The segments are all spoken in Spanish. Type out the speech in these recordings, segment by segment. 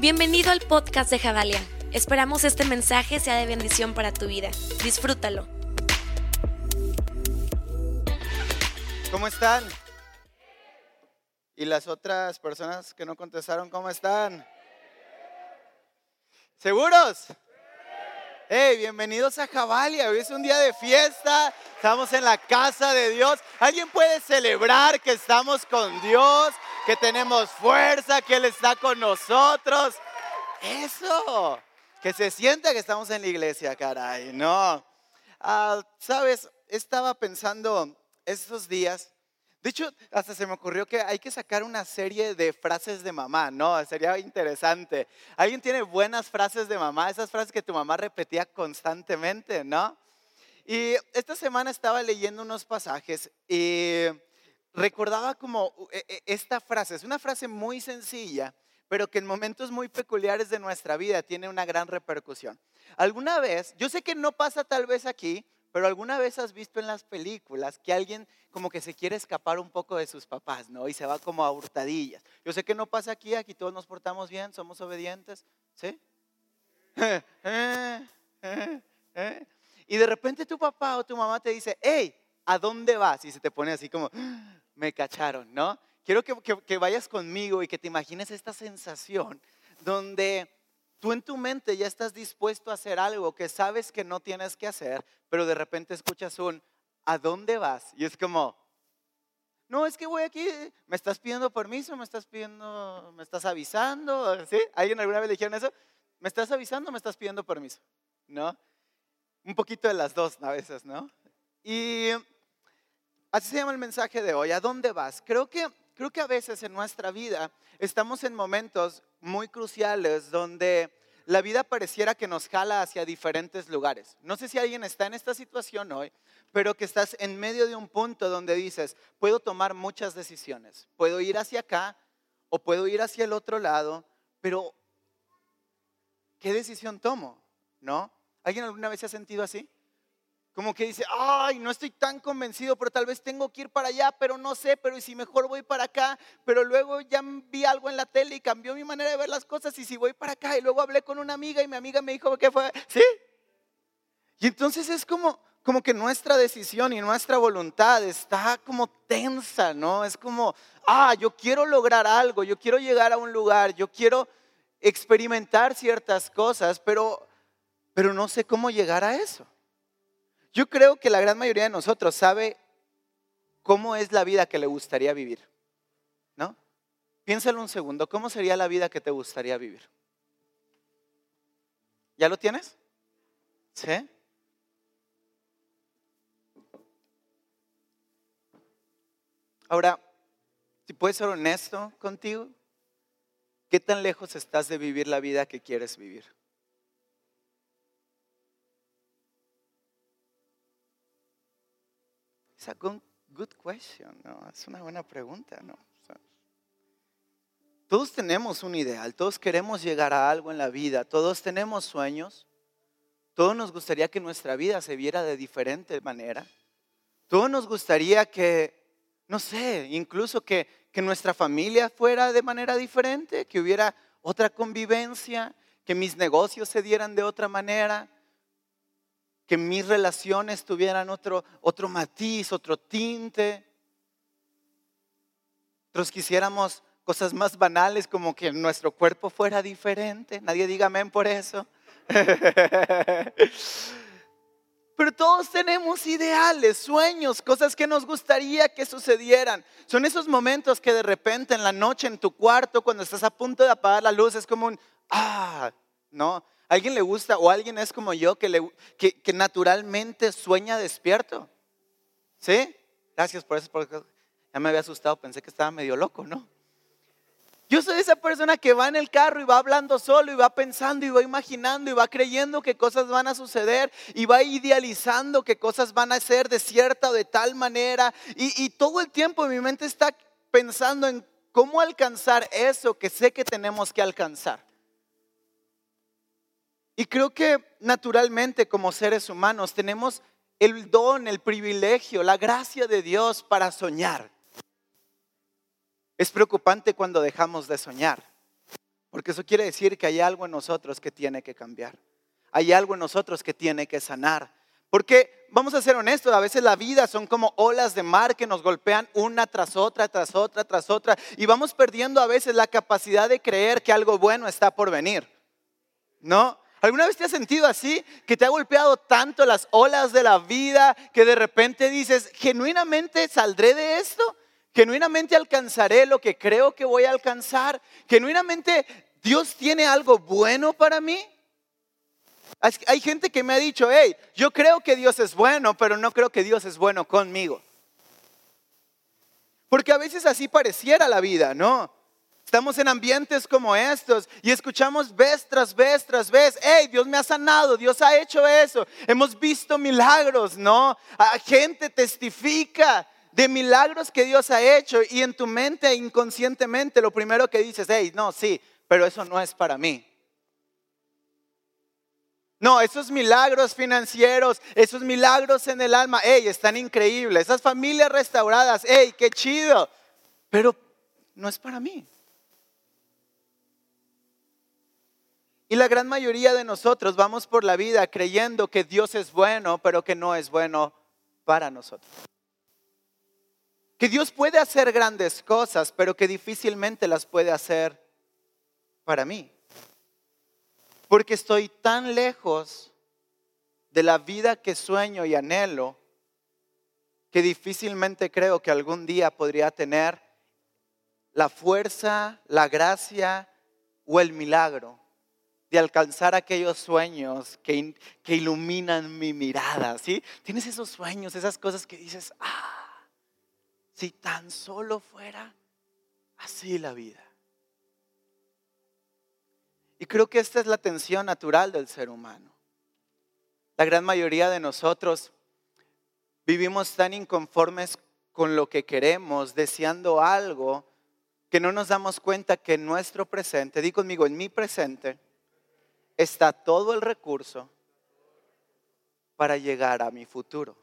Bienvenido al podcast de Javalia. Esperamos este mensaje sea de bendición para tu vida. Disfrútalo. ¿Cómo están? ¿Y las otras personas que no contestaron, cómo están? ¿Seguros? Hey, bienvenidos a Javalia. Hoy es un día de fiesta. Estamos en la casa de Dios. ¿Alguien puede celebrar que estamos con Dios? Que tenemos fuerza, que Él está con nosotros. Eso, que se sienta que estamos en la iglesia, caray, no. Ah, Sabes, estaba pensando estos días, de hecho, hasta se me ocurrió que hay que sacar una serie de frases de mamá, ¿no? Sería interesante. ¿Alguien tiene buenas frases de mamá? Esas frases que tu mamá repetía constantemente, ¿no? Y esta semana estaba leyendo unos pasajes y recordaba como e, e, esta frase, es una frase muy sencilla, pero que en momentos muy peculiares de nuestra vida tiene una gran repercusión. Alguna vez, yo sé que no pasa tal vez aquí, pero alguna vez has visto en las películas que alguien como que se quiere escapar un poco de sus papás, ¿no? Y se va como a hurtadillas. Yo sé que no pasa aquí, aquí todos nos portamos bien, somos obedientes, ¿sí? Y de repente tu papá o tu mamá te dice, hey, ¿a dónde vas? Y se te pone así como, me cacharon, ¿no? Quiero que, vayas conmigo y que te imagines esta sensación donde tú en tu mente ya estás dispuesto a hacer algo que sabes que no tienes que hacer, pero de repente escuchas un, ¿a dónde vas? Y es como, no, es que voy aquí, me estás pidiendo permiso, me estás pidiendo, me estás avisando, ¿sí? ¿Alguien alguna vez le dijeron eso? ¿Me estás avisando me estás pidiendo permiso? ¿No? Un poquito de las dos a veces, ¿no? Y Así se llama el mensaje de hoy. ¿A dónde vas? Creo que, creo que a veces en nuestra vida estamos en momentos muy cruciales donde la vida pareciera que nos jala hacia diferentes lugares. No sé si alguien está en esta situación hoy, pero que estás en medio de un punto donde dices, puedo tomar muchas decisiones. Puedo ir hacia acá o puedo ir hacia el otro lado, pero ¿qué decisión tomo? ¿No? ¿Alguien alguna vez se ha sentido así? Como que dice, ay, no estoy tan convencido, pero tal vez tengo que ir para allá, pero no sé, pero y si mejor voy para acá, pero luego ya vi algo en la tele y cambió mi manera de ver las cosas y si voy para acá y luego hablé con una amiga y mi amiga me dijo que fue, ¿sí? Y entonces es como, como que nuestra decisión y nuestra voluntad está como tensa, ¿no? Es como, ah, yo quiero lograr algo, yo quiero llegar a un lugar, yo quiero experimentar ciertas cosas, pero, pero no sé cómo llegar a eso. Yo creo que la gran mayoría de nosotros sabe cómo es la vida que le gustaría vivir. ¿No? Piénsalo un segundo, ¿cómo sería la vida que te gustaría vivir? ¿Ya lo tienes? ¿Sí? Ahora, si puedes ser honesto contigo, ¿qué tan lejos estás de vivir la vida que quieres vivir? Es a good question, ¿no? Es una buena pregunta, ¿no? todos tenemos un ideal, todos queremos llegar a algo en la vida, todos tenemos sueños, todos nos gustaría que nuestra vida se viera de diferente manera, todos nos gustaría que, no sé, incluso que, que nuestra familia fuera de manera diferente, que hubiera otra convivencia, que mis negocios se dieran de otra manera, que mis relaciones tuvieran otro, otro matiz, otro tinte. Otros quisiéramos cosas más banales como que nuestro cuerpo fuera diferente. Nadie diga amén por eso. Pero todos tenemos ideales, sueños, cosas que nos gustaría que sucedieran. Son esos momentos que de repente en la noche en tu cuarto, cuando estás a punto de apagar la luz, es como un, ah, ¿no? ¿Alguien le gusta o alguien es como yo que, le, que, naturalmente sueña despierto? ¿Sí? Gracias por eso, porque ya me había asustado, pensé que estaba medio loco, ¿no? Yo soy esa persona que va en el carro y va hablando solo y va pensando y va imaginando y va creyendo que cosas van a suceder y va idealizando que cosas van a ser de cierta o de tal manera. Y, y todo el tiempo mi mente está pensando en cómo alcanzar eso que sé que tenemos que alcanzar. Y creo que naturalmente como seres humanos tenemos el don, el privilegio, la gracia de Dios para soñar. Es preocupante cuando dejamos de soñar. Porque eso quiere decir que hay algo en nosotros que tiene que cambiar. Hay algo en nosotros que tiene que sanar. Porque vamos a ser honestos, a veces la vida son como olas de mar que nos golpean una tras otra, tras otra, tras otra. Y vamos perdiendo a veces la capacidad de creer que algo bueno está por venir. ¿No? ¿Alguna vez te has sentido así? Que te ha golpeado tanto las olas de la vida que de repente dices, genuinamente saldré de esto, genuinamente alcanzaré lo que creo que voy a alcanzar, genuinamente Dios tiene algo bueno para mí. Hay gente que me ha dicho, hey, yo creo que Dios es bueno, pero no creo que Dios es bueno conmigo. Porque a veces así pareciera la vida, ¿no? Estamos en ambientes como estos y escuchamos vez tras vez tras vez, hey, Dios me ha sanado, Dios ha hecho eso. Hemos visto milagros, ¿no? Gente testifica de milagros que Dios ha hecho y en tu mente inconscientemente lo primero que dices, hey, no, sí, pero eso no es para mí. No, esos milagros financieros, esos milagros en el alma, hey, están increíbles. Esas familias restauradas, hey, qué chido. Pero no es para mí. Y la gran mayoría de nosotros vamos por la vida creyendo que Dios es bueno, pero que no es bueno para nosotros. Que Dios puede hacer grandes cosas, pero que difícilmente las puede hacer para mí. Porque estoy tan lejos de la vida que sueño y anhelo que difícilmente creo que algún día podría tener la fuerza, la gracia o el milagro de alcanzar aquellos sueños que, que iluminan mi mirada, ¿sí? Tienes esos sueños, esas cosas que dices, ah, si tan solo fuera así la vida. Y creo que esta es la tensión natural del ser humano. La gran mayoría de nosotros vivimos tan inconformes con lo que queremos, deseando algo, que no nos damos cuenta que nuestro presente, di conmigo, en mi presente, está todo el recurso para llegar a mi futuro.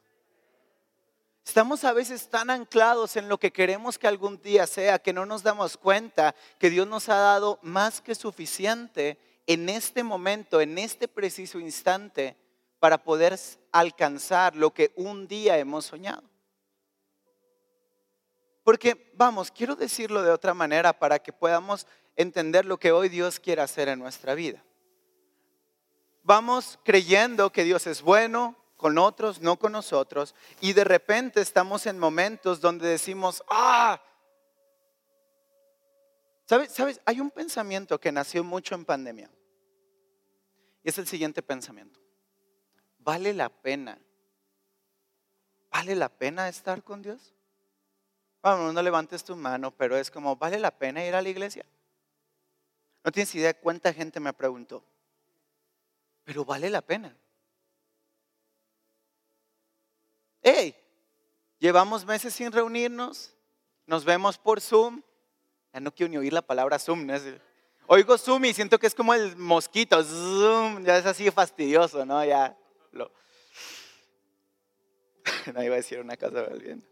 Estamos a veces tan anclados en lo que queremos que algún día sea que no nos damos cuenta que Dios nos ha dado más que suficiente en este momento, en este preciso instante, para poder alcanzar lo que un día hemos soñado. Porque, vamos, quiero decirlo de otra manera para que podamos entender lo que hoy Dios quiere hacer en nuestra vida vamos creyendo que Dios es bueno con otros, no con nosotros, y de repente estamos en momentos donde decimos, ah, ¿sabes? ¿sabes? Hay un pensamiento que nació mucho en pandemia, y es el siguiente pensamiento, ¿vale la pena? ¿Vale la pena estar con Dios? Vamos, no levantes tu mano, pero es como, ¿vale la pena ir a la iglesia? No tienes idea cuánta gente me preguntó pero vale la pena. Hey, llevamos meses sin reunirnos, nos vemos por Zoom. Ya no quiero ni oír la palabra Zoom. Oigo Zoom y siento que es como el mosquito. Zoom, ya es así fastidioso, ¿no? Ya lo. no iba a decir una cosa bien.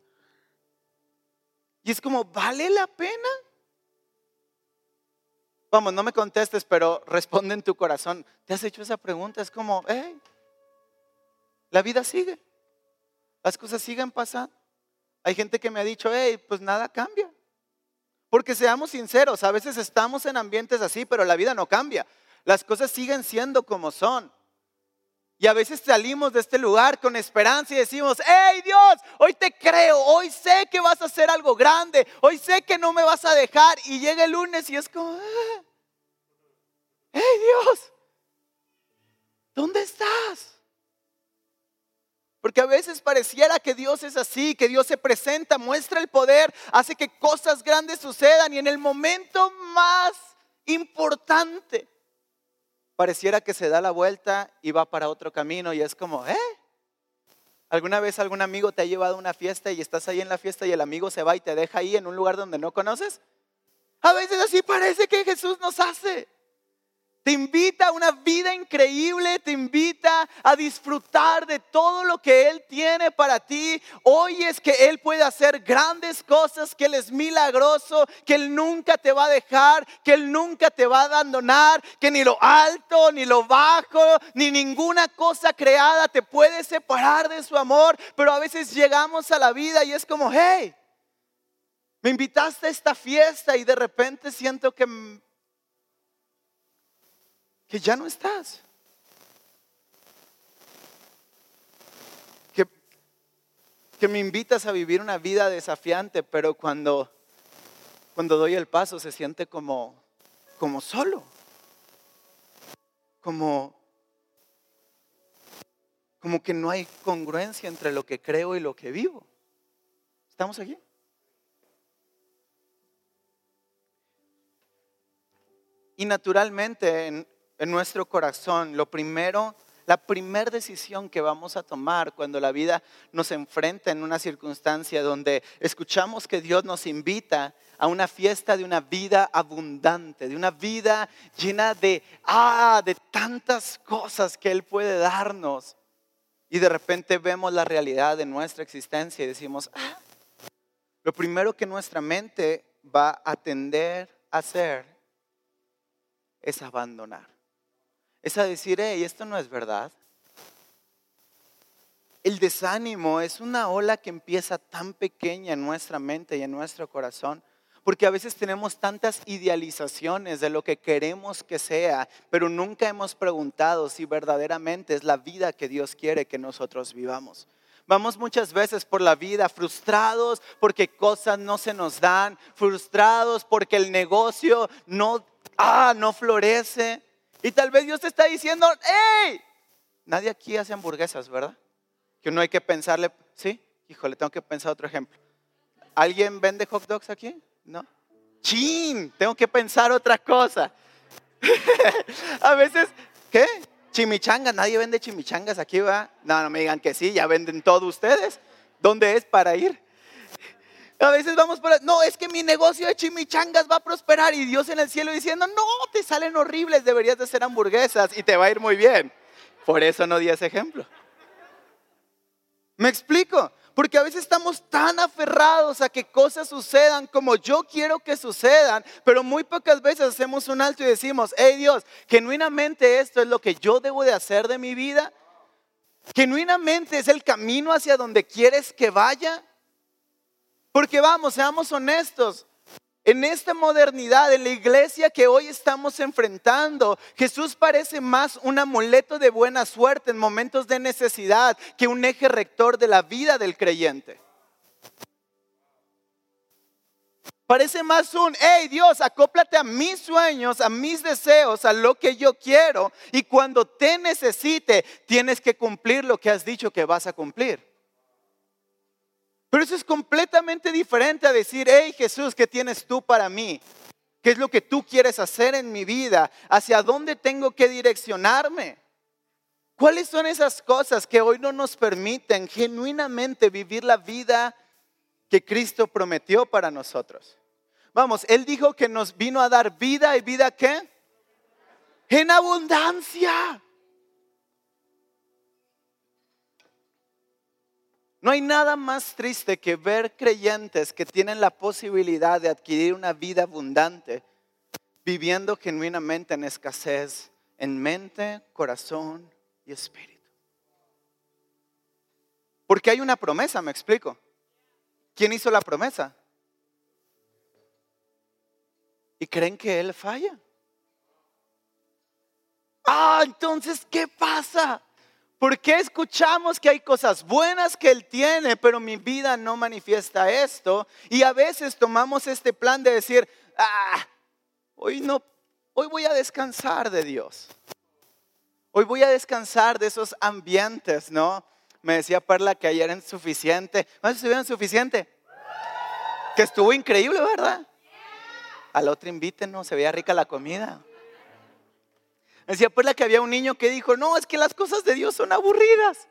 Y es como, ¿vale la pena? Vamos, no me contestes, pero responde en tu corazón. ¿Te has hecho esa pregunta? Es como, hey, la vida sigue. Las cosas siguen pasando. Hay gente que me ha dicho, hey, pues nada cambia. Porque seamos sinceros, a veces estamos en ambientes así, pero la vida no cambia. Las cosas siguen siendo como son. Y a veces salimos de este lugar con esperanza y decimos, hey Dios, hoy te creo, hoy sé que vas a hacer algo grande, hoy sé que no me vas a dejar. Y llega el lunes y es como, ah, hey Dios, ¿dónde estás? Porque a veces pareciera que Dios es así, que Dios se presenta, muestra el poder, hace que cosas grandes sucedan y en el momento más importante pareciera que se da la vuelta y va para otro camino y es como, ¿eh? ¿Alguna vez algún amigo te ha llevado a una fiesta y estás ahí en la fiesta y el amigo se va y te deja ahí en un lugar donde no conoces? A veces así parece que Jesús nos hace. Te invita a una vida increíble, te invita a disfrutar de todo lo que Él tiene para ti. Hoy es que Él puede hacer grandes cosas, que Él es milagroso, que Él nunca te va a dejar, que Él nunca te va a abandonar, que ni lo alto, ni lo bajo, ni ninguna cosa creada te puede separar de su amor. Pero a veces llegamos a la vida y es como, hey, me invitaste a esta fiesta y de repente siento que que ya no estás. Que, que me invitas a vivir una vida desafiante, pero cuando, cuando doy el paso se siente como, como solo, como, como que no hay congruencia entre lo que creo y lo que vivo. ¿Estamos aquí? Y naturalmente en, en nuestro corazón, lo primero, la primera decisión que vamos a tomar cuando la vida nos enfrenta en una circunstancia donde escuchamos que Dios nos invita a una fiesta de una vida abundante, de una vida llena de, ah, de tantas cosas que Él puede darnos. Y de repente vemos la realidad de nuestra existencia y decimos, ah, lo primero que nuestra mente va a tender a hacer es abandonar es a decir, hey, esto no es verdad. El desánimo es una ola que empieza tan pequeña en nuestra mente y en nuestro corazón, porque a veces tenemos tantas idealizaciones de lo que queremos que sea, pero nunca hemos preguntado si verdaderamente es la vida que Dios quiere que nosotros vivamos. Vamos muchas veces por la vida frustrados porque cosas no se nos dan, frustrados porque el negocio no, ah, no florece. Y tal vez Dios te está diciendo, ¡hey! Nadie aquí hace hamburguesas, ¿verdad? Que no hay que pensarle, ¿sí? Híjole, tengo que pensar otro ejemplo. ¿Alguien vende hot dogs aquí? ¿No? ¡Chin! Tengo que pensar otra cosa. a veces, ¿qué? Chimichangas, nadie vende chimichangas aquí, ¿va? No, no me digan que sí, ya venden todos ustedes. ¿Dónde es para ir? A veces vamos por, no, es que mi negocio de chimichangas va a prosperar y Dios en el cielo diciendo, no, te salen horribles, deberías de hacer hamburguesas y te va a ir muy bien. Por eso no di ese ejemplo. ¿Me explico? Porque a veces estamos tan aferrados a que cosas sucedan como yo quiero que sucedan, pero muy pocas veces hacemos un alto y decimos, hey Dios, genuinamente esto es lo que yo debo de hacer de mi vida. Genuinamente es el camino hacia donde quieres que vaya. Porque vamos, seamos honestos. En esta modernidad, en la iglesia que hoy estamos enfrentando, Jesús parece más un amuleto de buena suerte en momentos de necesidad que un eje rector de la vida del creyente. Parece más un, hey Dios, acóplate a mis sueños, a mis deseos, a lo que yo quiero. Y cuando te necesite, tienes que cumplir lo que has dicho que vas a cumplir. Pero eso es completamente diferente a decir, hey Jesús, ¿qué tienes tú para mí? ¿Qué es lo que tú quieres hacer en mi vida? ¿Hacia dónde tengo que direccionarme? ¿Cuáles son esas cosas que hoy no nos permiten genuinamente vivir la vida que Cristo prometió para nosotros? Vamos, Él dijo que nos vino a dar vida y vida qué? En abundancia. No hay nada más triste que ver creyentes que tienen la posibilidad de adquirir una vida abundante viviendo genuinamente en escasez en mente, corazón y espíritu. Porque hay una promesa, me explico. ¿Quién hizo la promesa? ¿Y creen que Él falla? Ah, entonces, ¿qué pasa? ¿Por qué escuchamos que hay cosas buenas que Él tiene, pero mi vida no manifiesta esto? Y a veces tomamos este plan de decir, ah, hoy no, hoy voy a descansar de Dios. Hoy voy a descansar de esos ambientes, ¿no? Me decía Perla que ayer en suficiente. ¿No estuvieron suficiente? Que estuvo increíble, ¿verdad? Al otro invítenos, se veía rica la comida. Decía pues la que había un niño que dijo, no, es que las cosas de Dios son aburridas.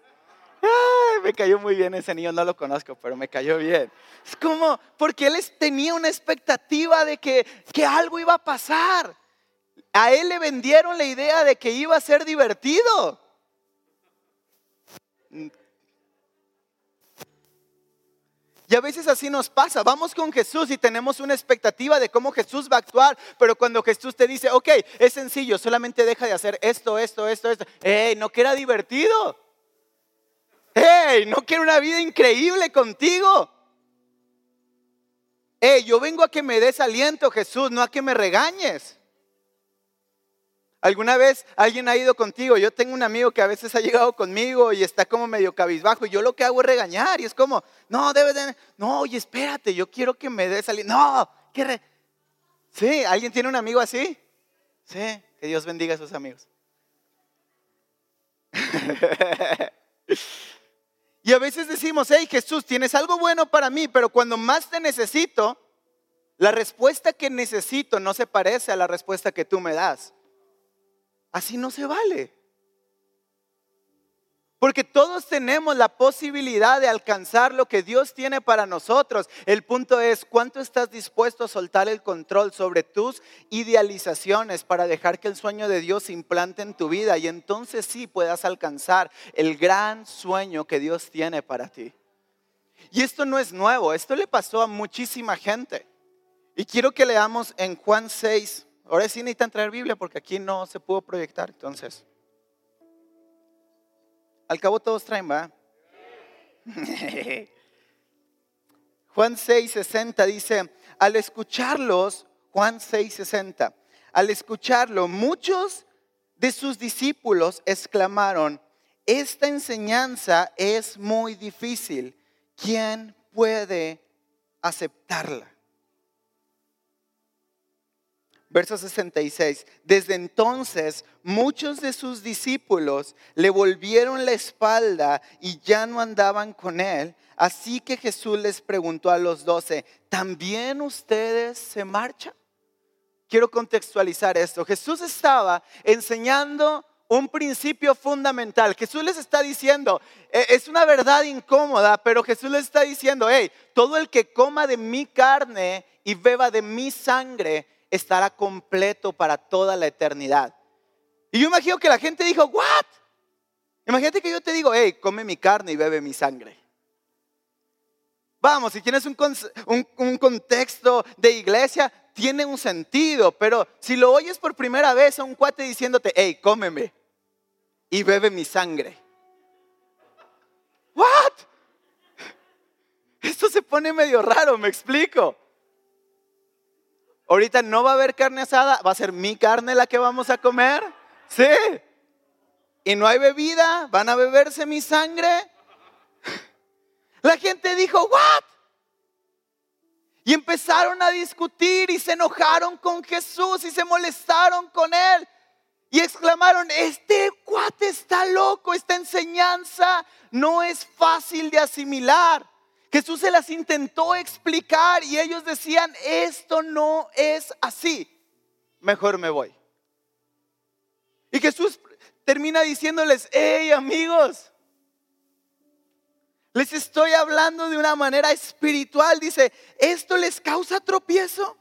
me cayó muy bien ese niño, no lo conozco, pero me cayó bien. Es como, porque él tenía una expectativa de que, que algo iba a pasar. A él le vendieron la idea de que iba a ser divertido. Y a veces así nos pasa. Vamos con Jesús y tenemos una expectativa de cómo Jesús va a actuar, pero cuando Jesús te dice, ok, es sencillo, solamente deja de hacer esto, esto, esto, esto. ¡Ey, no que era divertido! ¡Ey, no quiero una vida increíble contigo! ¡Ey, yo vengo a que me des aliento, Jesús, no a que me regañes! ¿Alguna vez alguien ha ido contigo? Yo tengo un amigo que a veces ha llegado conmigo y está como medio cabizbajo y yo lo que hago es regañar y es como, no, debe de, no, oye, espérate, yo quiero que me des salir. No, ¿qué re Sí, ¿alguien tiene un amigo así? Sí, que Dios bendiga a sus amigos. y a veces decimos, hey Jesús, tienes algo bueno para mí, pero cuando más te necesito, la respuesta que necesito no se parece a la respuesta que tú me das. Así no se vale. Porque todos tenemos la posibilidad de alcanzar lo que Dios tiene para nosotros. El punto es, ¿cuánto estás dispuesto a soltar el control sobre tus idealizaciones para dejar que el sueño de Dios se implante en tu vida y entonces sí puedas alcanzar el gran sueño que Dios tiene para ti? Y esto no es nuevo, esto le pasó a muchísima gente. Y quiero que leamos en Juan 6, Ahora sí necesitan traer Biblia porque aquí no se pudo proyectar. Entonces, al cabo todos traen, ¿va? Juan 6:60 dice, al escucharlos, Juan 6:60, al escucharlo, muchos de sus discípulos exclamaron, esta enseñanza es muy difícil, ¿quién puede aceptarla? Verso 66. Desde entonces muchos de sus discípulos le volvieron la espalda y ya no andaban con él. Así que Jesús les preguntó a los doce, ¿también ustedes se marchan? Quiero contextualizar esto. Jesús estaba enseñando un principio fundamental. Jesús les está diciendo, e, es una verdad incómoda, pero Jesús les está diciendo, hey, todo el que coma de mi carne y beba de mi sangre, estará completo para toda la eternidad. Y yo imagino que la gente dijo, ¿what? Imagínate que yo te digo, hey, come mi carne y bebe mi sangre. Vamos, si tienes un, un, contexto de iglesia, tiene un sentido, pero si lo oyes por primera vez a un cuate diciéndote, hey, cómeme y bebe mi sangre. ¿What? Esto se pone medio raro, me explico. Ahorita no va a haber carne asada, va a ser mi carne la que vamos a comer. Sí. Y no hay bebida, van a beberse mi sangre. La gente dijo, ¿what? Y empezaron a discutir y se enojaron con Jesús y se molestaron con él. Y exclamaron, este cuate está loco, esta enseñanza no es fácil de asimilar. Jesús se las intentó explicar y ellos decían, esto no es así, mejor me voy. Y Jesús termina diciéndoles, hey amigos, les estoy hablando de una manera espiritual. Dice, ¿esto les causa tropiezo?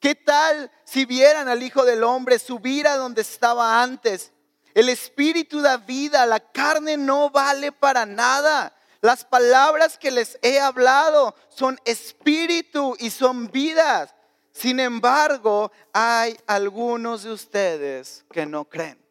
¿Qué tal si vieran al Hijo del Hombre subir a donde estaba antes? El espíritu da vida, la carne no vale para nada. Las palabras que les he hablado son espíritu y son vidas. Sin embargo, hay algunos de ustedes que no creen.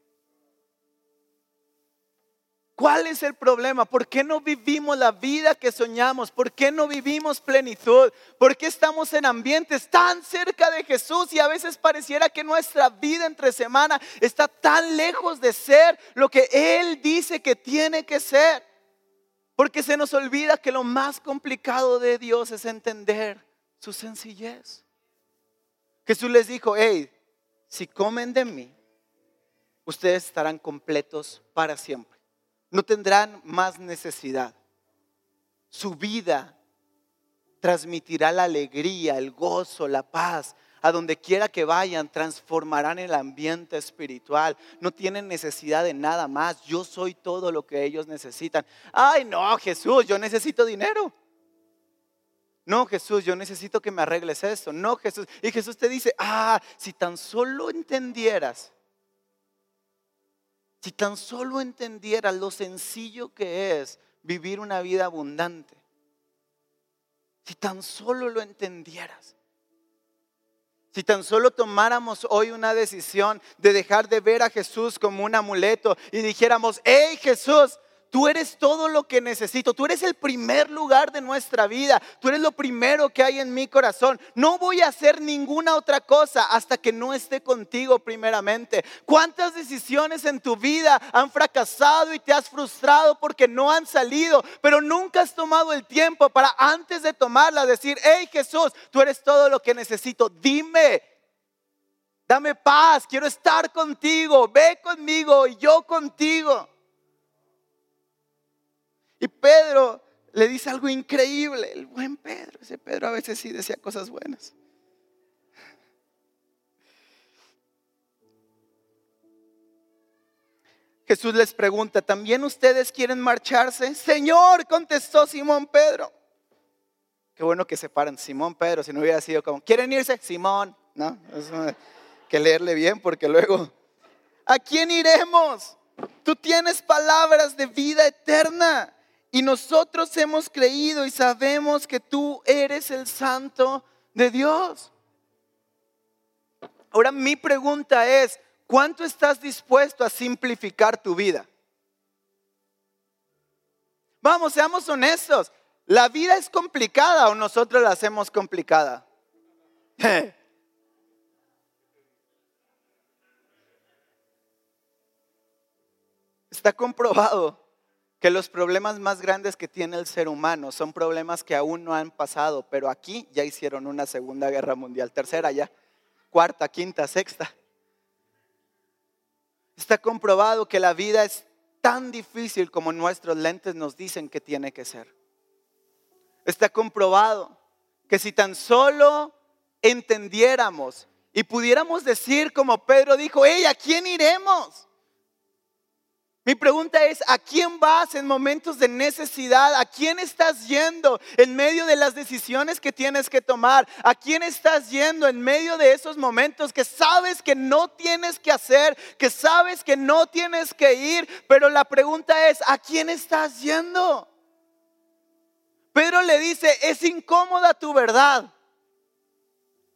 ¿Cuál es el problema? ¿Por qué no vivimos la vida que soñamos? ¿Por qué no vivimos plenitud? ¿Por qué estamos en ambientes tan cerca de Jesús y a veces pareciera que nuestra vida entre semana está tan lejos de ser lo que Él dice que tiene que ser? Porque se nos olvida que lo más complicado de Dios es entender su sencillez. Jesús les dijo, hey, si comen de mí, ustedes estarán completos para siempre. No tendrán más necesidad. Su vida transmitirá la alegría, el gozo, la paz, a donde quiera que vayan, transformarán el ambiente espiritual. No tienen necesidad de nada más. Yo soy todo lo que ellos necesitan. Ay, no, Jesús, yo necesito dinero. No, Jesús, yo necesito que me arregles esto. No, Jesús. Y Jesús te dice, ah, si tan solo entendieras, si tan solo entendieras lo sencillo que es vivir una vida abundante, si tan solo lo entendieras. Si tan solo tomáramos hoy una decisión de dejar de ver a Jesús como un amuleto y dijéramos, hey Jesús, Tú eres todo lo que necesito. Tú eres el primer lugar de nuestra vida. Tú eres lo primero que hay en mi corazón. No voy a hacer ninguna otra cosa hasta que no esté contigo primeramente. ¿Cuántas decisiones en tu vida han fracasado y te has frustrado porque no han salido? Pero nunca has tomado el tiempo para antes de tomarla decir, hey Jesús, tú eres todo lo que necesito. Dime, dame paz, quiero estar contigo. Ve conmigo y yo contigo. Y Pedro le dice algo increíble, el buen Pedro. Ese Pedro a veces sí decía cosas buenas. Jesús les pregunta, ¿también ustedes quieren marcharse? Señor, contestó Simón Pedro. Qué bueno que separan Simón Pedro, si no hubiera sido como, ¿quieren irse? Simón, ¿no? Que leerle bien porque luego, ¿a quién iremos? Tú tienes palabras de vida eterna y nosotros hemos creído y sabemos que tú eres el santo de Dios. Ahora mi pregunta es, ¿cuánto estás dispuesto a simplificar tu vida? Vamos, seamos honestos. ¿La vida es complicada o nosotros la hacemos complicada? Está comprobado que los problemas más grandes que tiene el ser humano son problemas que aún no han pasado, pero aquí ya hicieron una segunda guerra mundial, tercera ya, cuarta, quinta, sexta. Está comprobado que la vida es tan difícil como nuestros lentes nos dicen que tiene que ser. Está comprobado que si tan solo entendiéramos y pudiéramos decir como Pedro dijo, hey, ¿a quién iremos? Mi pregunta es, ¿a quién vas en momentos de necesidad? ¿A quién estás yendo en medio de las decisiones que tienes que tomar? ¿A quién estás yendo en medio de esos momentos que sabes que no tienes que hacer, que sabes que no tienes que ir? Pero la pregunta es, ¿a quién estás yendo? Pedro le dice, es incómoda tu verdad.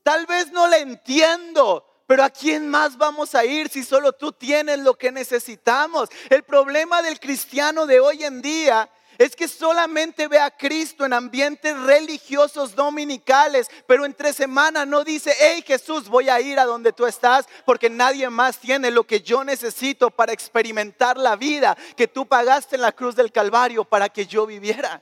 Tal vez no la entiendo, pero ¿a quién más vamos a ir si solo tú tienes lo que necesitamos? El problema del cristiano de hoy en día es que solamente ve a Cristo en ambientes religiosos dominicales, pero entre semana no dice, hey Jesús, voy a ir a donde tú estás, porque nadie más tiene lo que yo necesito para experimentar la vida que tú pagaste en la cruz del Calvario para que yo viviera.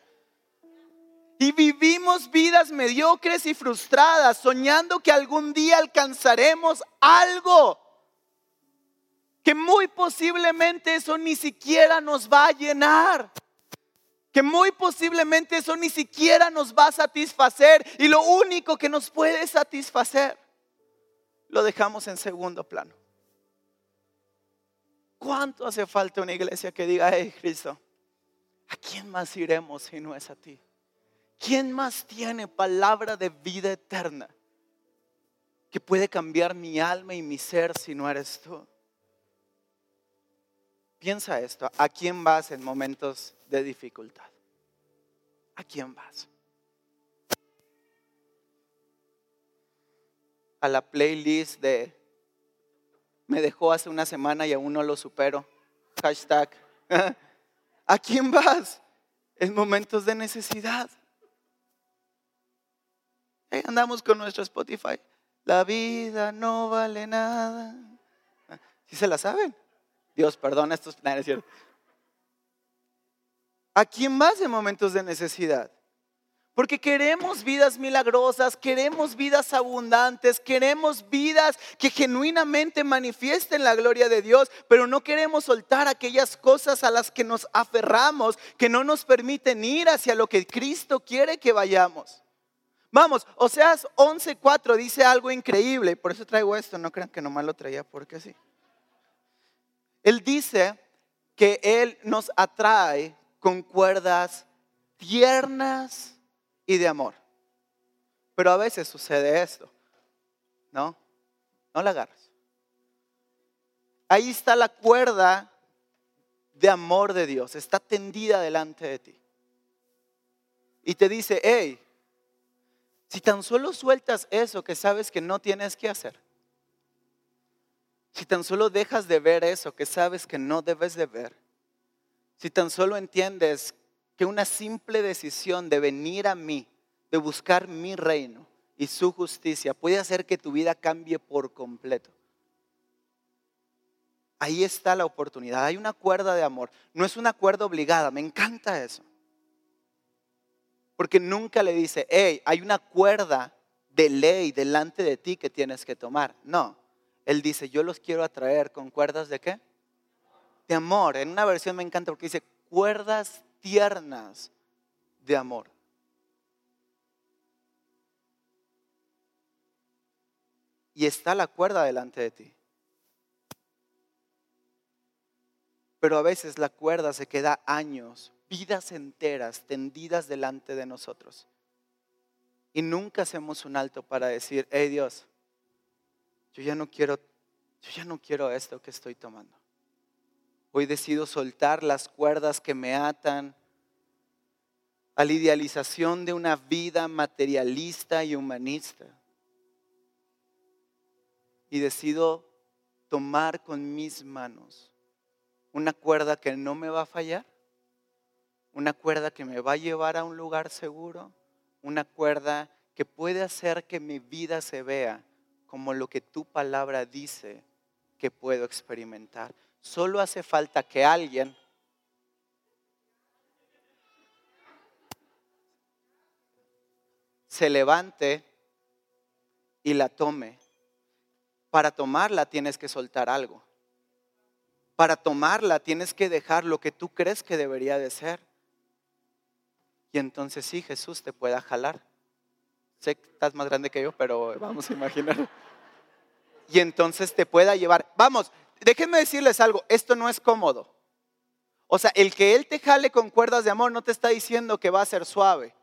Y vivimos vidas mediocres y frustradas, soñando que algún día alcanzaremos algo. Que muy posiblemente eso ni siquiera nos va a llenar. Que muy posiblemente eso ni siquiera nos va a satisfacer. Y lo único que nos puede satisfacer, lo dejamos en segundo plano. ¿Cuánto hace falta una iglesia que diga, hey Cristo, ¿a quién más iremos si no es a ti? ¿Quién más tiene palabra de vida eterna que puede cambiar mi alma y mi ser si no eres tú? Piensa esto, ¿a quién vas en momentos de dificultad? ¿A quién vas? A la playlist de me dejó hace una semana y aún no lo supero. Hashtag. ¿A quién vas en momentos de necesidad? Andamos con nuestro Spotify. La vida no vale nada. ¿Sí se la saben? Dios perdona estos planes. ¿A quién más en momentos de necesidad? Porque queremos vidas milagrosas, queremos vidas abundantes, queremos vidas que genuinamente manifiesten la gloria de Dios, pero no queremos soltar aquellas cosas a las que nos aferramos, que no nos permiten ir hacia lo que Cristo quiere que vayamos. Vamos, Oseas 11:4 dice algo increíble, por eso traigo esto, no crean que nomás lo traía porque sí. Él dice que Él nos atrae con cuerdas tiernas y de amor. Pero a veces sucede esto, ¿no? No la agarras. Ahí está la cuerda de amor de Dios, está tendida delante de ti. Y te dice, hey, si tan solo sueltas eso que sabes que no tienes que hacer, si tan solo dejas de ver eso que sabes que no debes de ver, si tan solo entiendes que una simple decisión de venir a mí, de buscar mi reino y su justicia, puede hacer que tu vida cambie por completo. Ahí está la oportunidad. Hay una cuerda de amor. No es una cuerda obligada. Me encanta eso. Porque nunca le dice, hey, hay una cuerda de ley delante de ti que tienes que tomar. No. Él dice, yo los quiero atraer con cuerdas de qué? De amor. En una versión me encanta porque dice, cuerdas tiernas de amor. Y está la cuerda delante de ti. Pero a veces la cuerda se queda años, vidas enteras tendidas delante de nosotros. Y nunca hacemos un alto para decir, hey Dios, yo ya no quiero, yo ya no quiero esto que estoy tomando. Hoy decido soltar las cuerdas que me atan a la idealización de una vida materialista y humanista. Y decido tomar con mis manos una cuerda que no me va a fallar, una cuerda que me va a llevar a un lugar seguro, una cuerda que puede hacer que mi vida se vea como lo que tu palabra dice que puedo experimentar. Solo hace falta que alguien se levante y la tome. Para tomarla tienes que soltar algo. Para tomarla tienes que dejar lo que tú crees que debería de ser. Y entonces sí, Jesús te pueda jalar. Sé que estás más grande que yo, pero vamos a imaginar. Y entonces te pueda llevar. Vamos, déjenme decirles algo, esto no es cómodo. O sea, el que Él te jale con cuerdas de amor no te está diciendo que va a ser suave,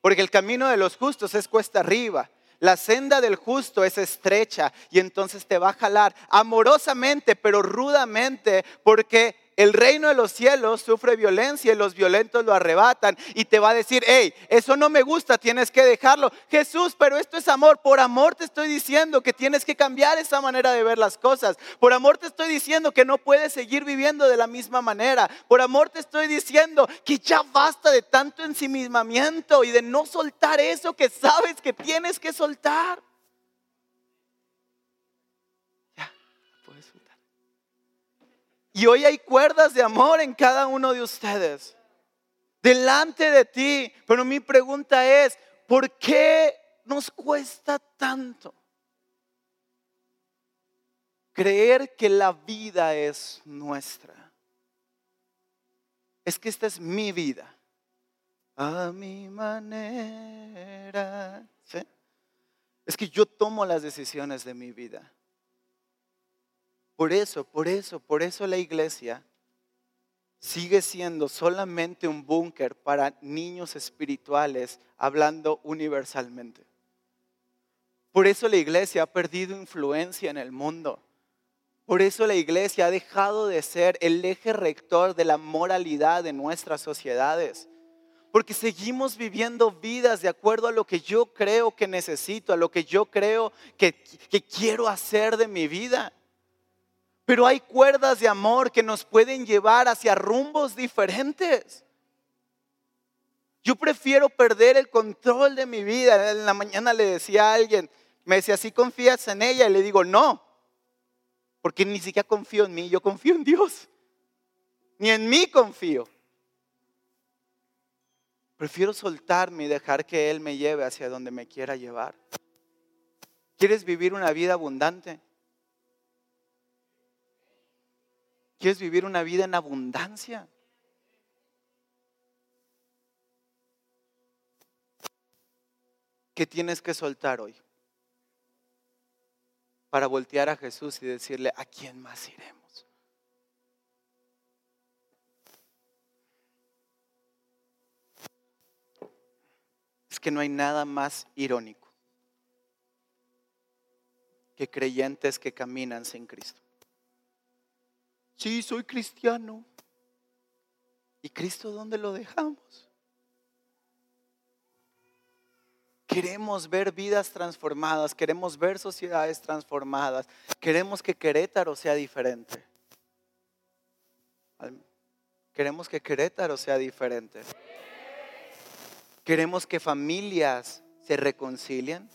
porque el camino de los justos es cuesta arriba. La senda del justo es estrecha y entonces te va a jalar amorosamente, pero rudamente, porque el reino de los cielos sufre violencia y los violentos lo arrebatan y te va a decir, hey, eso no me gusta, tienes que dejarlo. Jesús, pero esto es amor. Por amor te estoy diciendo que tienes que cambiar esa manera de ver las cosas. Por amor te estoy diciendo que no puedes seguir viviendo de la misma manera. Por amor te estoy diciendo que ya basta de tanto ensimismamiento y de no soltar eso que sabes que tienes que soltar. Y hoy hay cuerdas de amor en cada uno de ustedes. Delante de ti. Pero mi pregunta es, ¿por qué nos cuesta tanto creer que la vida es nuestra? Es que esta es mi vida. A mi manera. Es que yo tomo las decisiones de mi vida. Por eso, por eso, por eso la iglesia sigue siendo solamente un búnker para niños espirituales hablando universalmente. Por eso la iglesia ha perdido influencia en el mundo. Por eso la iglesia ha dejado de ser el eje rector de la moralidad de nuestras sociedades. Porque seguimos viviendo vidas de acuerdo a lo que yo creo que necesito, a lo que yo creo que, que quiero hacer de mi vida. Pero hay cuerdas de amor que nos pueden llevar hacia rumbos diferentes. Yo prefiero perder el control de mi vida. En la mañana le decía a alguien, me decía, ¿sí confías en ella? Y le digo, no, porque ni siquiera confío en mí, yo confío en Dios. Ni en mí confío. Prefiero soltarme y dejar que Él me lleve hacia donde me quiera llevar. ¿Quieres vivir una vida abundante? ¿Quieres vivir una vida en abundancia? ¿Qué tienes que soltar hoy? Para voltear a Jesús y decirle, ¿a quién más iremos? Es que no hay nada más irónico que creyentes que caminan sin Cristo. Sí, soy cristiano. ¿Y Cristo dónde lo dejamos? Queremos ver vidas transformadas, queremos ver sociedades transformadas, queremos que Querétaro sea diferente. Queremos que Querétaro sea diferente. Queremos que familias se reconcilien.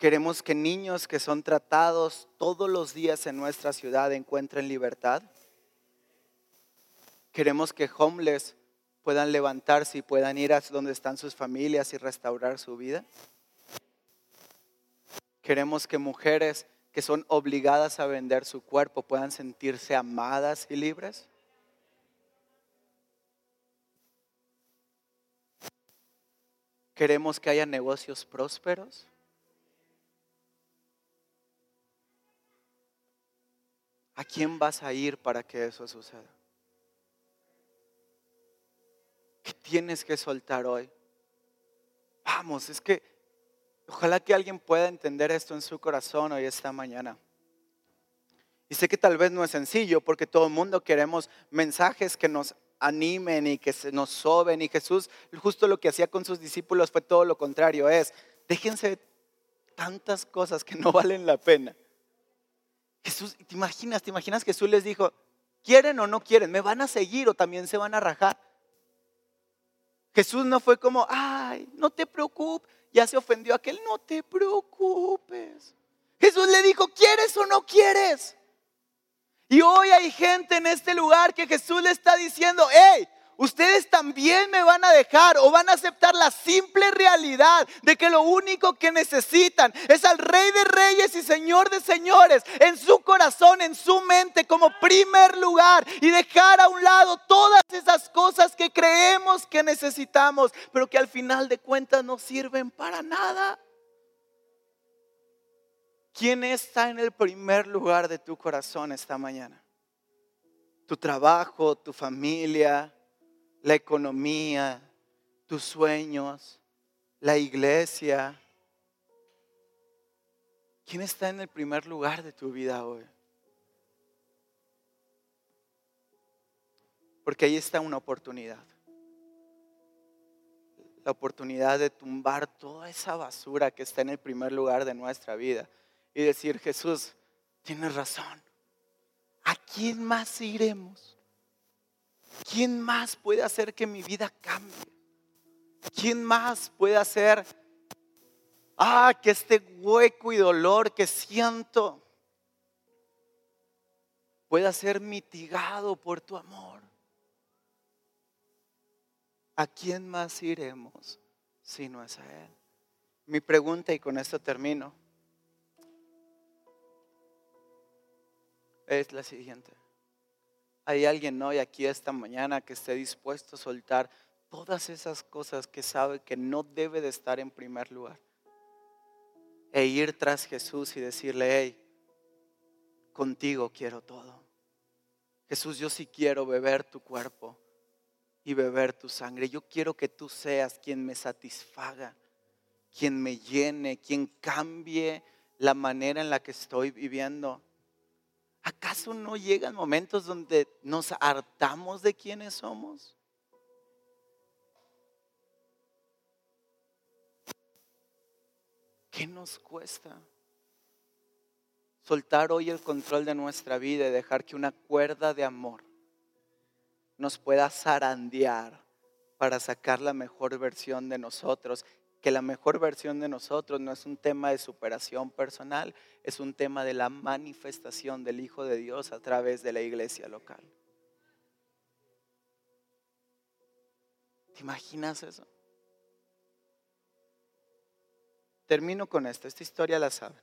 Queremos que niños que son tratados todos los días en nuestra ciudad encuentren libertad. Queremos que homeless puedan levantarse y puedan ir a donde están sus familias y restaurar su vida. Queremos que mujeres que son obligadas a vender su cuerpo puedan sentirse amadas y libres. Queremos que haya negocios prósperos. ¿A quién vas a ir para que eso suceda? ¿Qué tienes que soltar hoy? Vamos, es que ojalá que alguien pueda entender esto en su corazón hoy esta mañana. Y sé que tal vez no es sencillo porque todo el mundo queremos mensajes que nos animen y que nos soben. Y Jesús justo lo que hacía con sus discípulos fue todo lo contrario. Es, déjense tantas cosas que no valen la pena. Jesús, ¿te imaginas? ¿Te imaginas Jesús les dijo, quieren o no quieren? ¿Me van a seguir o también se van a rajar? Jesús no fue como, ay, no te preocupes, ya se ofendió aquel, no te preocupes. Jesús le dijo, ¿quieres o no quieres? Y hoy hay gente en este lugar que Jesús le está diciendo, hey, ustedes también me van a dejar o van a aceptar la simple realidad de que lo único que necesitan es al Rey de Reyes y Señor de Señores en su corazón, en su mente como primer lugar y dejar a un lado todas esas cosas que creemos que necesitamos, pero que al final de cuentas no sirven para nada. ¿Quién está en el primer lugar de tu corazón esta mañana? Tu trabajo, tu familia, la economía, tus sueños, la iglesia. ¿Quién está en el primer lugar de tu vida hoy? Porque ahí está una oportunidad. La oportunidad de tumbar toda esa basura que está en el primer lugar de nuestra vida y decir, Jesús, tienes razón. ¿A quién más iremos? ¿Quién más puede hacer que mi vida cambie? ¿Quién más puede hacer, ah, que este hueco y dolor que siento pueda ser mitigado por tu amor? ¿A quién más iremos si no es a Él? Mi pregunta, y con esto termino, es la siguiente. Hay alguien hoy aquí esta mañana que esté dispuesto a soltar todas esas cosas que sabe que no debe de estar en primer lugar. E ir tras Jesús y decirle, hey, contigo quiero todo. Jesús, yo sí quiero beber tu cuerpo y beber tu sangre. Yo quiero que tú seas quien me satisfaga, quien me llene, quien cambie la manera en la que estoy viviendo. ¿Acaso no llegan momentos donde nos hartamos de quienes somos? ¿Qué nos cuesta? Soltar hoy el control de nuestra vida y dejar que una cuerda de amor nos pueda zarandear para sacar la mejor versión de nosotros que la mejor versión de nosotros no es un tema de superación personal, es un tema de la manifestación del Hijo de Dios a través de la iglesia local. ¿Te imaginas eso? Termino con esto, esta historia la saben.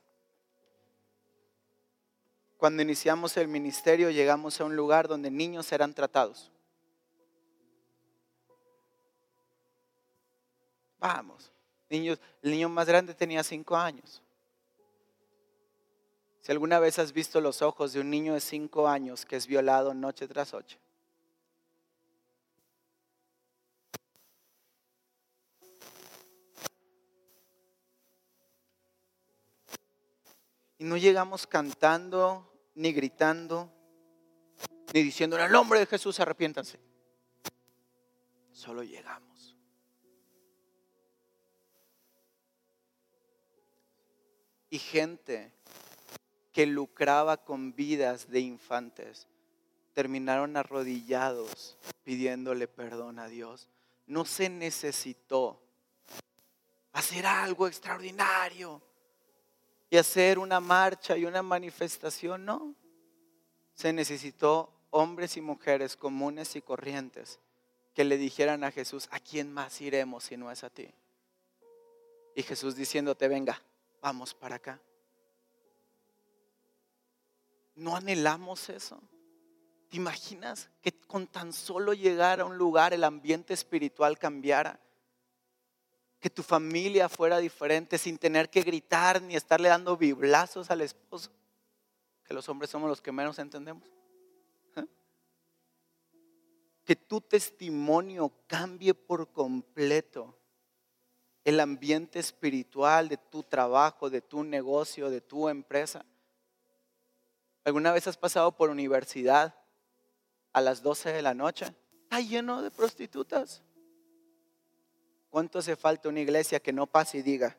Cuando iniciamos el ministerio llegamos a un lugar donde niños eran tratados. Vamos, el niño más grande tenía cinco años. Si alguna vez has visto los ojos de un niño de cinco años que es violado noche tras noche, Y no llegamos cantando, ni gritando, ni diciendo en el nombre de Jesús arrepiéntanse. Solo llegamos. Y gente que lucraba con vidas de infantes terminaron arrodillados pidiéndole perdón a Dios. No se necesitó hacer algo extraordinario y hacer una marcha y una manifestación, no. Se necesitó hombres y mujeres comunes y corrientes que le dijeran a Jesús, ¿a quién más iremos si no es a ti? Y Jesús diciéndote, venga, vamos para acá. ¿No anhelamos eso? ¿Te imaginas que con tan solo llegar a un lugar el ambiente espiritual cambiara? Que tu familia fuera diferente sin tener que gritar ni estarle dando biblazos al esposo. Que los hombres somos los que menos entendemos. ¿Eh? Que tu testimonio cambie por completo el ambiente espiritual de tu trabajo, de tu negocio, de tu empresa. ¿Alguna vez has pasado por universidad a las 12 de la noche, está lleno de prostitutas. ¿Cuánto hace falta una iglesia que no pase y diga,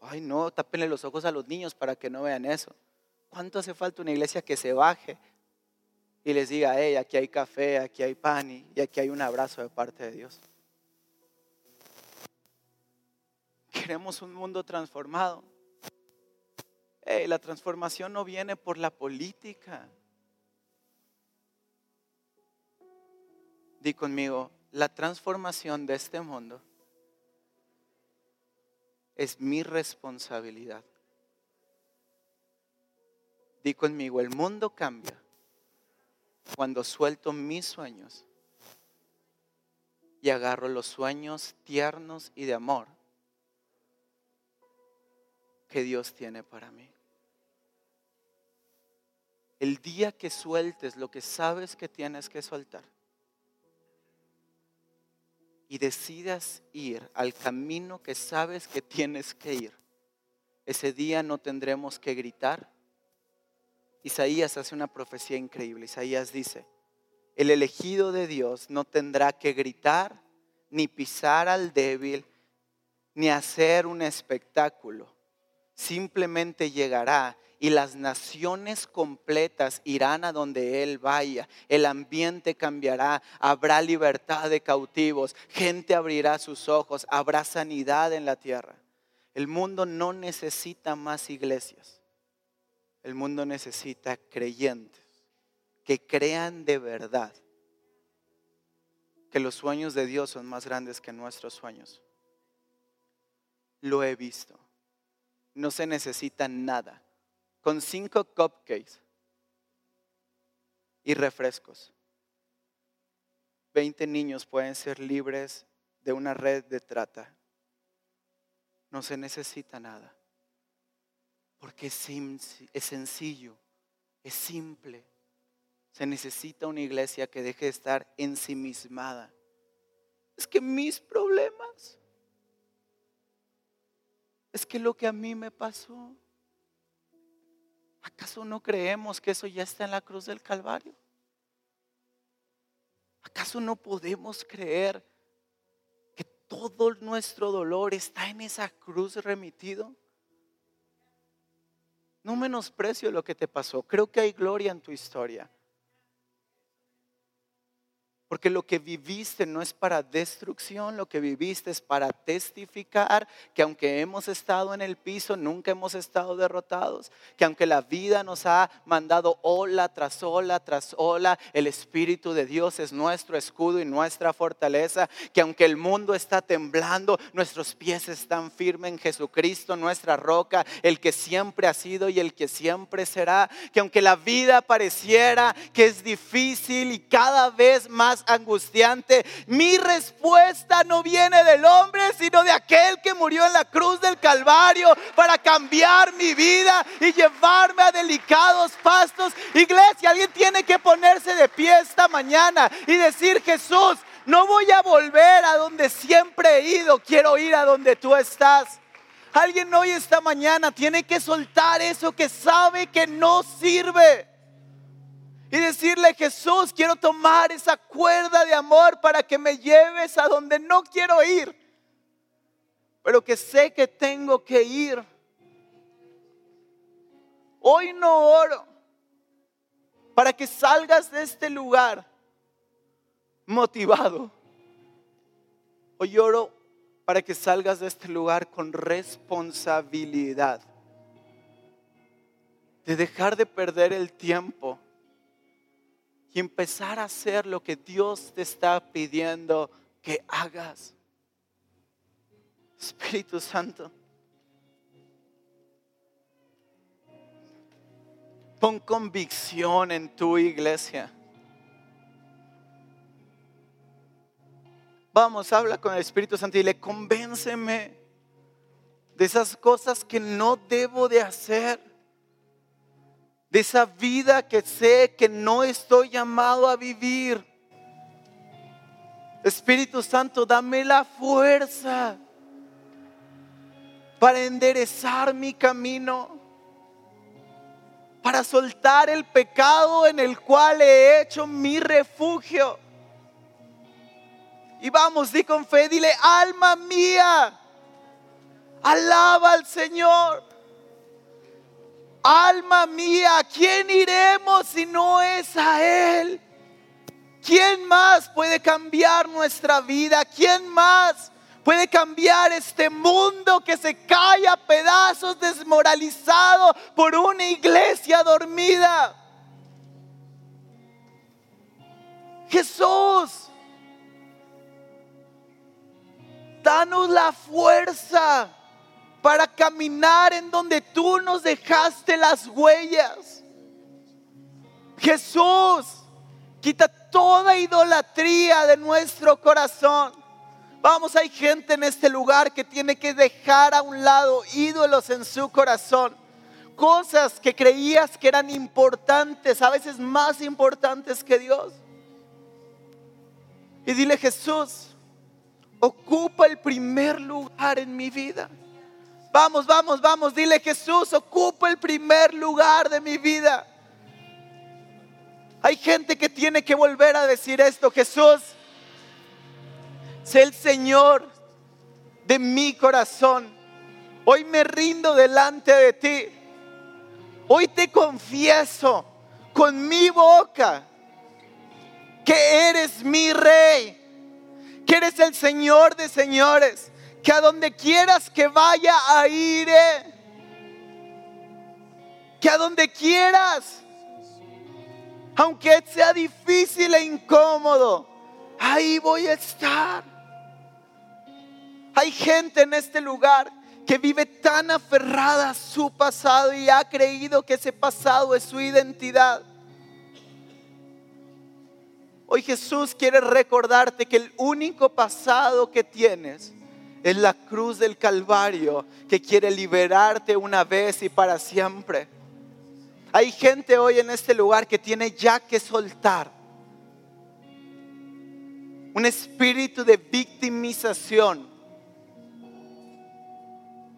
ay no, tápenle los ojos a los niños para que no vean eso? ¿Cuánto hace falta una iglesia que se baje y les diga, hey, aquí hay café, aquí hay pan y aquí hay un abrazo de parte de Dios? Queremos un mundo transformado. La transformación no viene por la política. Di conmigo, la transformación de este mundo es mi responsabilidad. Di conmigo, el mundo cambia cuando suelto mis sueños y agarro los sueños tiernos y de amor que Dios tiene para mí. El día que sueltes lo que sabes que tienes que soltar, y decidas ir al camino que sabes que tienes que ir, ese día no tendremos que gritar. Isaías hace una profecía increíble. Isaías dice, el elegido de Dios no tendrá que gritar, ni pisar al débil, ni hacer un espectáculo. Simplemente llegará y las naciones completas irán a donde Él vaya. El ambiente cambiará, habrá libertad de cautivos, gente abrirá sus ojos, habrá sanidad en la tierra. El mundo no necesita más iglesias. El mundo necesita creyentes que crean de verdad que los sueños de Dios son más grandes que nuestros sueños. Lo he visto. No se necesita nada con cinco cupcakes y refrescos. Veinte niños pueden ser libres de una red de trata. No se necesita nada. Porque es, es sencillo, es simple. Se necesita una iglesia que deje de estar ensimismada. Es que mis problemas, es que lo que a mí me pasó, ¿Acaso no creemos que eso ya está en la cruz del Calvario? ¿Acaso no podemos creer que todo nuestro dolor está en esa cruz remitido? No menosprecio lo que te pasó. Creo que hay gloria en tu historia. Porque lo que viviste no es para destrucción, lo que viviste es para testificar que aunque hemos estado en el piso, nunca hemos estado derrotados. Que aunque la vida nos ha mandado ola tras ola tras ola, el Espíritu de Dios es nuestro escudo y nuestra fortaleza. Que aunque el mundo está temblando, nuestros pies están firmes en Jesucristo, nuestra roca, el que siempre ha sido y el que siempre será. Que aunque la vida pareciera que es difícil y cada vez más angustiante. Mi respuesta no viene del hombre, sino de aquel que murió en la cruz del Calvario para cambiar mi vida y llevarme a delicados pastos. Iglesia, alguien tiene que ponerse de pie esta mañana y decir, Jesús, no voy a volver a donde siempre he ido, quiero ir a donde tú estás. Alguien hoy esta mañana tiene que soltar eso que sabe que no sirve. Y decirle, Jesús, quiero tomar esa cuerda de amor para que me lleves a donde no quiero ir, pero que sé que tengo que ir. Hoy no oro para que salgas de este lugar motivado. Hoy oro para que salgas de este lugar con responsabilidad. De dejar de perder el tiempo y empezar a hacer lo que Dios te está pidiendo que hagas. Espíritu Santo. Pon convicción en tu iglesia. Vamos, habla con el Espíritu Santo y le convénceme de esas cosas que no debo de hacer. De esa vida que sé que no estoy llamado a vivir. Espíritu Santo, dame la fuerza para enderezar mi camino, para soltar el pecado en el cual he hecho mi refugio y vamos, di con fe, dile, alma mía, alaba al Señor. Alma mía, ¿a quién iremos si no es a Él? ¿Quién más puede cambiar nuestra vida? ¿Quién más puede cambiar este mundo que se cae a pedazos desmoralizado por una iglesia dormida? Jesús. danos la fuerza para caminar en donde tú nos dejaste las huellas. Jesús, quita toda idolatría de nuestro corazón. Vamos, hay gente en este lugar que tiene que dejar a un lado ídolos en su corazón. Cosas que creías que eran importantes, a veces más importantes que Dios. Y dile Jesús, ocupa el primer lugar en mi vida. Vamos, vamos, vamos, dile Jesús, ocupa el primer lugar de mi vida. Hay gente que tiene que volver a decir esto, Jesús, sé el Señor de mi corazón. Hoy me rindo delante de ti. Hoy te confieso con mi boca que eres mi rey que eres el Señor de señores, que a donde quieras que vaya a ir, que a donde quieras, aunque sea difícil e incómodo, ahí voy a estar. Hay gente en este lugar que vive tan aferrada a su pasado y ha creído que ese pasado es su identidad. Hoy Jesús quiere recordarte que el único pasado que tienes es la cruz del Calvario que quiere liberarte una vez y para siempre. Hay gente hoy en este lugar que tiene ya que soltar un espíritu de victimización.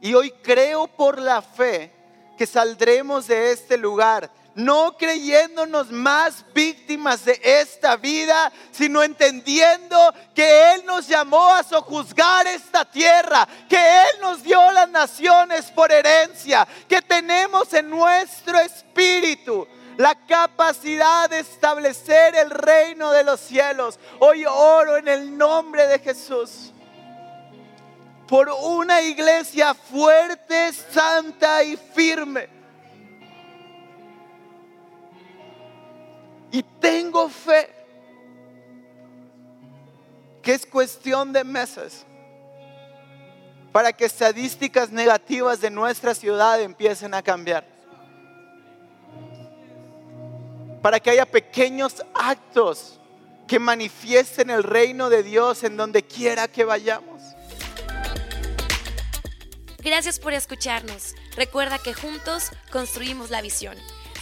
Y hoy creo por la fe que saldremos de este lugar no creyéndonos más víctimas de esta vida, sino entendiendo que Él nos llamó a sojuzgar esta tierra, que Él nos dio las naciones por herencia, que tenemos en nuestro espíritu la capacidad de establecer el reino de los cielos. Hoy oro en el nombre de Jesús por una iglesia fuerte, santa y firme Y tengo fe que es cuestión de meses para que estadísticas negativas de nuestra ciudad empiecen a cambiar. Para que haya pequeños actos que manifiesten el reino de Dios en donde quiera que vayamos. Gracias por escucharnos. Recuerda que juntos construimos la visión.